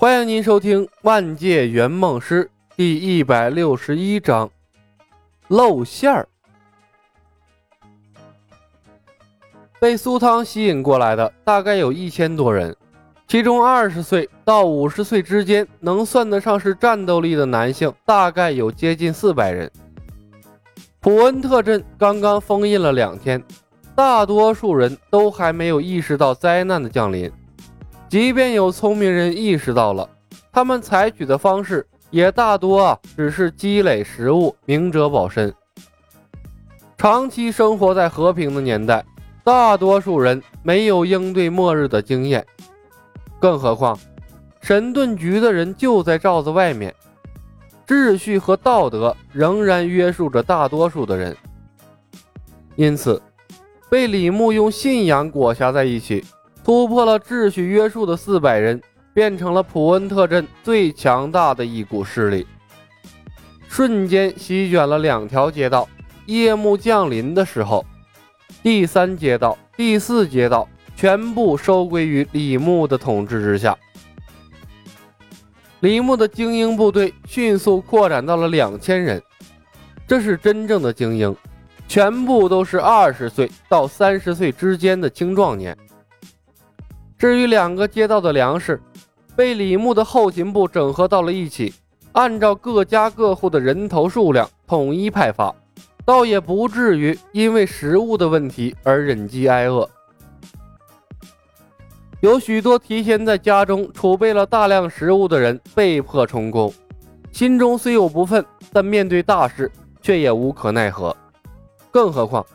欢迎您收听《万界圆梦师》第一百六十一章露馅儿。被苏汤吸引过来的大概有一千多人，其中二十岁到五十岁之间能算得上是战斗力的男性，大概有接近四百人。普恩特镇刚刚封印了两天，大多数人都还没有意识到灾难的降临。即便有聪明人意识到了，他们采取的方式也大多啊只是积累食物，明哲保身。长期生活在和平的年代，大多数人没有应对末日的经验，更何况神盾局的人就在罩子外面，秩序和道德仍然约束着大多数的人。因此，被李牧用信仰裹挟在一起。突破了秩序约束的四百人，变成了普恩特镇最强大的一股势力，瞬间席卷了两条街道。夜幕降临的时候，第三街道、第四街道全部收归于李牧的统治之下。李牧的精英部队迅速扩展到了两千人，这是真正的精英，全部都是二十岁到三十岁之间的青壮年。至于两个街道的粮食，被李牧的后勤部整合到了一起，按照各家各户的人头数量统一派发，倒也不至于因为食物的问题而忍饥挨饿。有许多提前在家中储备了大量食物的人被迫充公，心中虽有不忿，但面对大事却也无可奈何。更何况，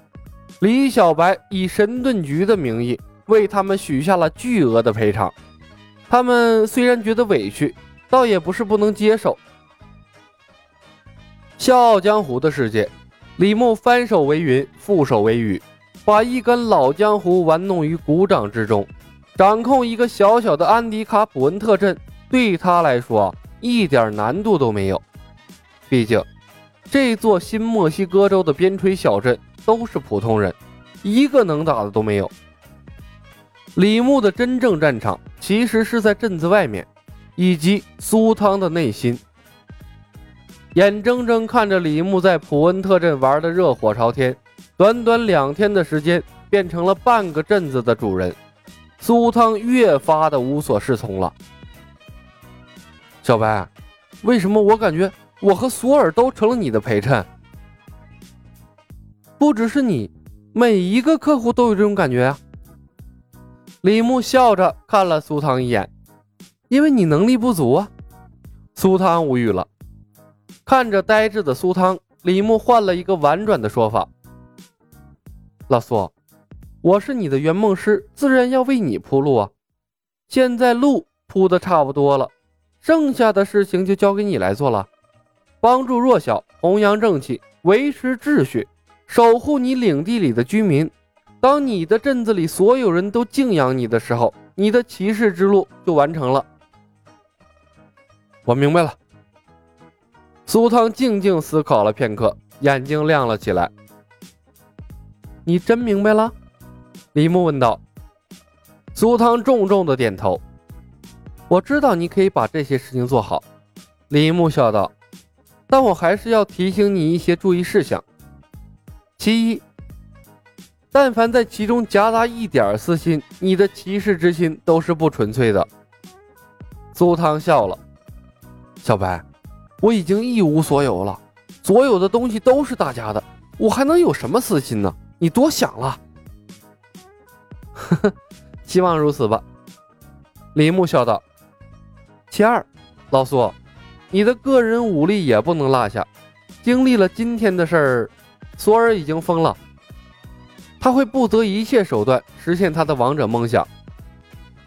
李小白以神盾局的名义。为他们许下了巨额的赔偿，他们虽然觉得委屈，倒也不是不能接受。笑傲江湖的世界，李牧翻手为云，覆手为雨，把一根老江湖玩弄于股掌之中。掌控一个小小的安迪卡普恩特镇，对他来说一点难度都没有。毕竟，这座新墨西哥州的边陲小镇都是普通人，一个能打的都没有。李牧的真正战场其实是在镇子外面，以及苏汤的内心。眼睁睁看着李牧在普恩特镇玩的热火朝天，短短两天的时间变成了半个镇子的主人，苏汤越发的无所适从了。小白，为什么我感觉我和索尔都成了你的陪衬？不只是你，每一个客户都有这种感觉啊。李牧笑着看了苏汤一眼，因为你能力不足啊。苏汤无语了，看着呆滞的苏汤，李牧换了一个婉转的说法：“老苏，我是你的圆梦师，自然要为你铺路啊。现在路铺的差不多了，剩下的事情就交给你来做了，帮助弱小，弘扬正气，维持秩序，守护你领地里的居民。”当你的镇子里所有人都敬仰你的时候，你的骑士之路就完成了。我明白了。苏汤静静思考了片刻，眼睛亮了起来。你真明白了？李牧问道。苏汤重重的点头。我知道你可以把这些事情做好。李牧笑道。但我还是要提醒你一些注意事项。其一。但凡在其中夹杂一点私心，你的骑士之心都是不纯粹的。苏汤笑了，小白，我已经一无所有了，所有的东西都是大家的，我还能有什么私心呢？你多想了。呵呵，希望如此吧。李牧笑道。其二，老苏，你的个人武力也不能落下。经历了今天的事儿，索尔已经疯了。他会不择一切手段实现他的王者梦想。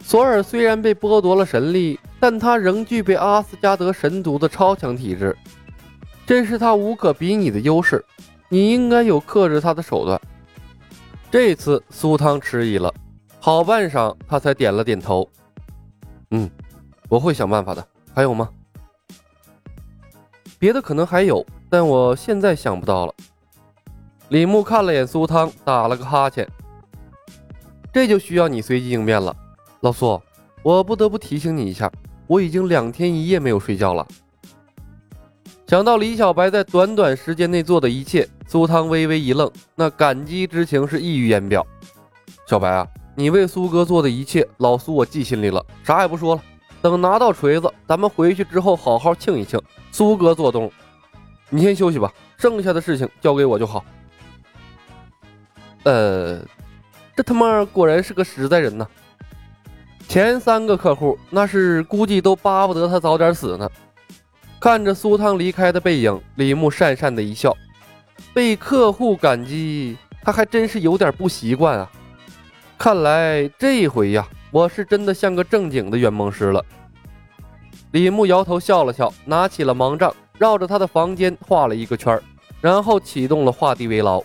索尔虽然被剥夺了神力，但他仍具备阿斯加德神族的超强体质，这是他无可比拟的优势。你应该有克制他的手段。这次苏汤迟疑了，好半晌，他才点了点头：“嗯，我会想办法的。还有吗？别的可能还有，但我现在想不到了。”李牧看了眼苏汤，打了个哈欠。这就需要你随机应变了，老苏，我不得不提醒你一下，我已经两天一夜没有睡觉了。想到李小白在短短时间内做的一切，苏汤微微一愣，那感激之情是溢于言表。小白啊，你为苏哥做的一切，老苏我记心里了，啥也不说了。等拿到锤子，咱们回去之后好好庆一庆。苏哥做东，你先休息吧，剩下的事情交给我就好。呃，这他妈果然是个实在人呐。前三个客户那是估计都巴不得他早点死呢。看着苏汤离开的背影，李牧讪讪的一笑。被客户感激，他还真是有点不习惯啊。看来这回呀，我是真的像个正经的圆梦师了。李牧摇头笑了笑，拿起了盲杖，绕着他的房间画了一个圈然后启动了画地为牢。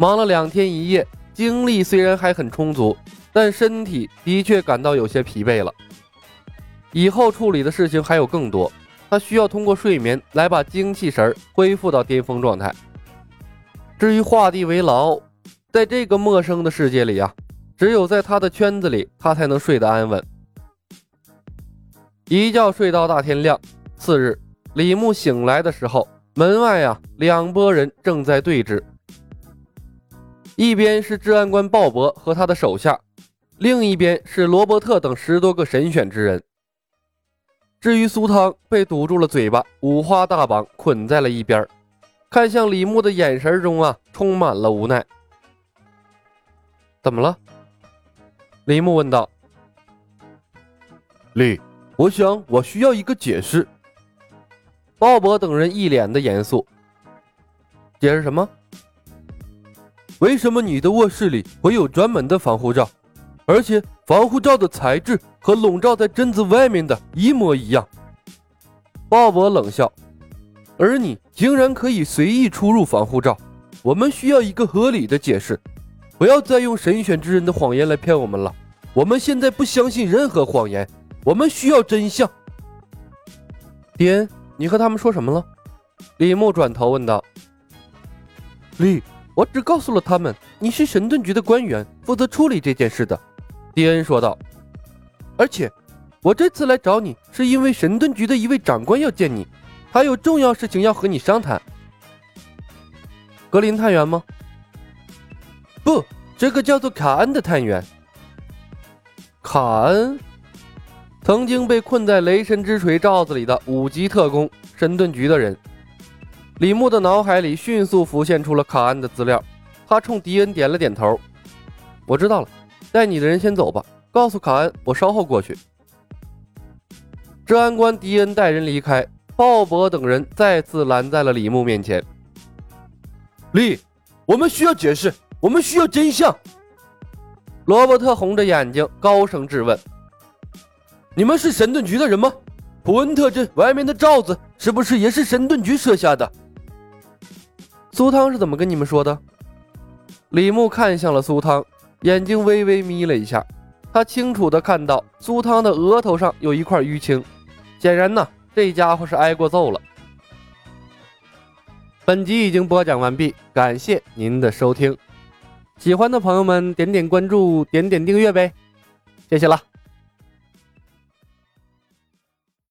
忙了两天一夜，精力虽然还很充足，但身体的确感到有些疲惫了。以后处理的事情还有更多。他需要通过睡眠来把精气神恢复到巅峰状态。至于画地为牢，在这个陌生的世界里啊，只有在他的圈子里，他才能睡得安稳。一觉睡到大天亮。次日，李牧醒来的时候，门外啊，两拨人正在对峙。一边是治安官鲍勃和他的手下，另一边是罗伯特等十多个神选之人。至于苏汤被堵住了嘴巴，五花大绑捆在了一边，看向李牧的眼神中啊，充满了无奈。怎么了？李牧问道。李，我想我需要一个解释。鲍勃等人一脸的严肃。解释什么？为什么你的卧室里会有专门的防护罩？而且防护罩的材质和笼罩在镇子外面的一模一样。鲍勃冷笑，而你竟然可以随意出入防护罩，我们需要一个合理的解释，不要再用神选之人的谎言来骗我们了。我们现在不相信任何谎言，我们需要真相。迪恩，你和他们说什么了？李牧转头问道。李，我只告诉了他们你是神盾局的官员，负责处理这件事的。迪恩说道：“而且，我这次来找你，是因为神盾局的一位长官要见你，还有重要事情要和你商谈。格林探员吗？不，这个叫做卡恩的探员。卡恩，曾经被困在雷神之锤罩子里的五级特工，神盾局的人。李牧的脑海里迅速浮现出了卡恩的资料，他冲迪恩点了点头：我知道了。”带你的人先走吧，告诉卡恩，我稍后过去。治安官迪恩带人离开，鲍勃等人再次拦在了李牧面前。李，我们需要解释，我们需要真相。罗伯特红着眼睛高声质问：“你们是神盾局的人吗？普恩特镇外面的罩子是不是也是神盾局设下的？”苏汤是怎么跟你们说的？李牧看向了苏汤。眼睛微微眯了一下，他清楚的看到苏汤的额头上有一块淤青，显然呢，这家伙是挨过揍了。本集已经播讲完毕，感谢您的收听，喜欢的朋友们点点关注，点点订阅呗，谢谢了。